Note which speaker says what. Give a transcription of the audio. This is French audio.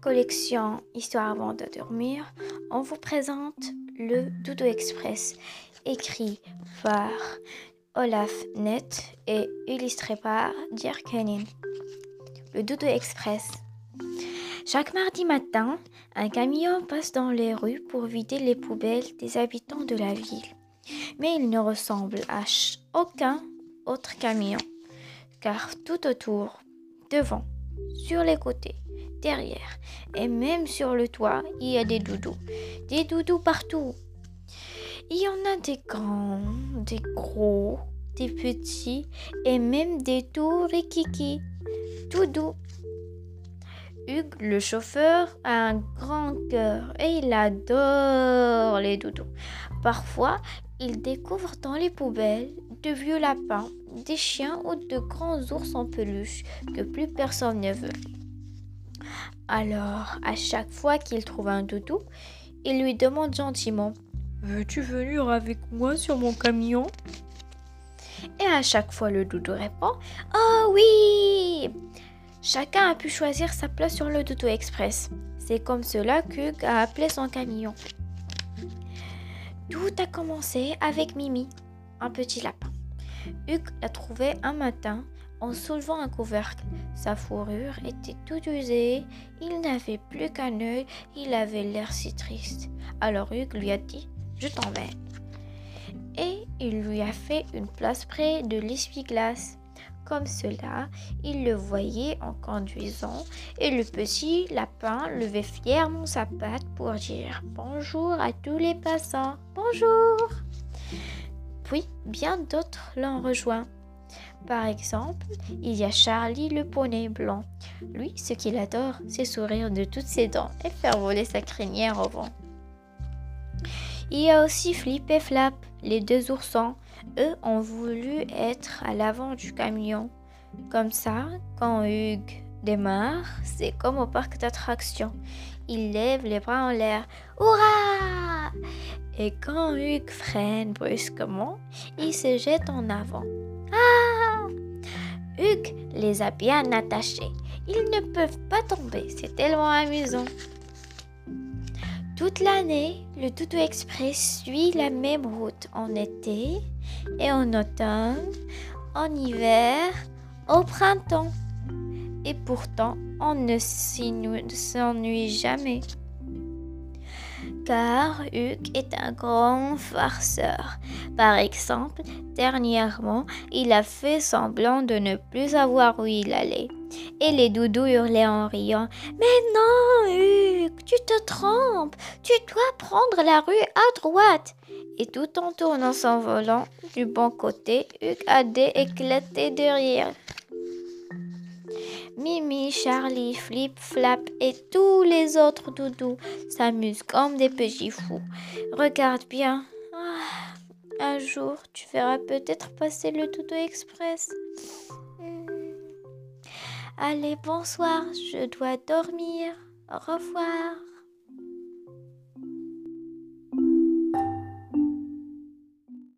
Speaker 1: collection Histoire avant de dormir, on vous présente le Doudou Express, écrit par Olaf Nett et illustré par Dirk Henning. Le Doudou Express. Chaque mardi matin, un camion passe dans les rues pour vider les poubelles des habitants de la ville. Mais il ne ressemble à aucun autre camion, car tout autour, devant, sur les côtés, derrière et même sur le toit, il y a des doudous. Des doudous partout. Il y en a des grands, des gros, des petits et même des tout rikiki. Tout doux. Hugues, le chauffeur, a un grand cœur et il adore les doudous. Parfois, il découvre dans les poubelles de vieux lapins, des chiens ou de grands ours en peluche que plus personne ne veut. Alors, à chaque fois qu'il trouve un doudou, il lui demande gentiment Veux-tu venir avec moi sur mon camion? Et à chaque fois, le doudou répond Oh oui Chacun a pu choisir sa place sur le doudou express. C'est comme cela qu'Hugues a appelé son camion. Tout a commencé avec Mimi, un petit lapin. Hugues l'a trouvé un matin en soulevant un couvercle. Sa fourrure était toute usée, il n'avait plus qu'un œil, il avait l'air si triste. Alors Hugues lui a dit Je t'emmène. Et il lui a fait une place près de l'essuie-glace. Comme cela, il le voyait en conduisant et le petit lapin levait fièrement sa patte pour dire bonjour à tous les passants. Bonjour. Puis bien d'autres l'ont rejoint. Par exemple, il y a Charlie le poney blanc. Lui, ce qu'il adore, c'est sourire de toutes ses dents et faire voler sa crinière au vent. Il y a aussi Flip et Flap, les deux oursons. Eux ont voulu être à l'avant du camion. Comme ça, quand Hugues démarre, c'est comme au parc d'attractions. Il lève les bras en l'air. Hurrah Et quand Hugues freine brusquement, il se jette en avant. Hugues les a bien attachés. Ils ne peuvent pas tomber. C'est tellement amusant. Toute l'année, le Doudou Express suit la même route en été et en automne, en hiver, au printemps. Et pourtant, on ne s'ennuie jamais car Hugues est un grand farceur. Par exemple, dernièrement, il a fait semblant de ne plus savoir où il allait. Et les doudous hurlaient en riant Mais non, Hugues, tu te trompes, tu dois prendre la rue à droite. Et tout en tournant son volant du bon côté, Hugues a éclaté de rire. Mimi, Charlie, Flip, Flap et tous les autres doudous s'amusent comme des petits fous. Regarde bien. Ah, un jour, tu verras peut-être passer le doudou express. Hmm. Allez, bonsoir, je dois dormir. Au revoir.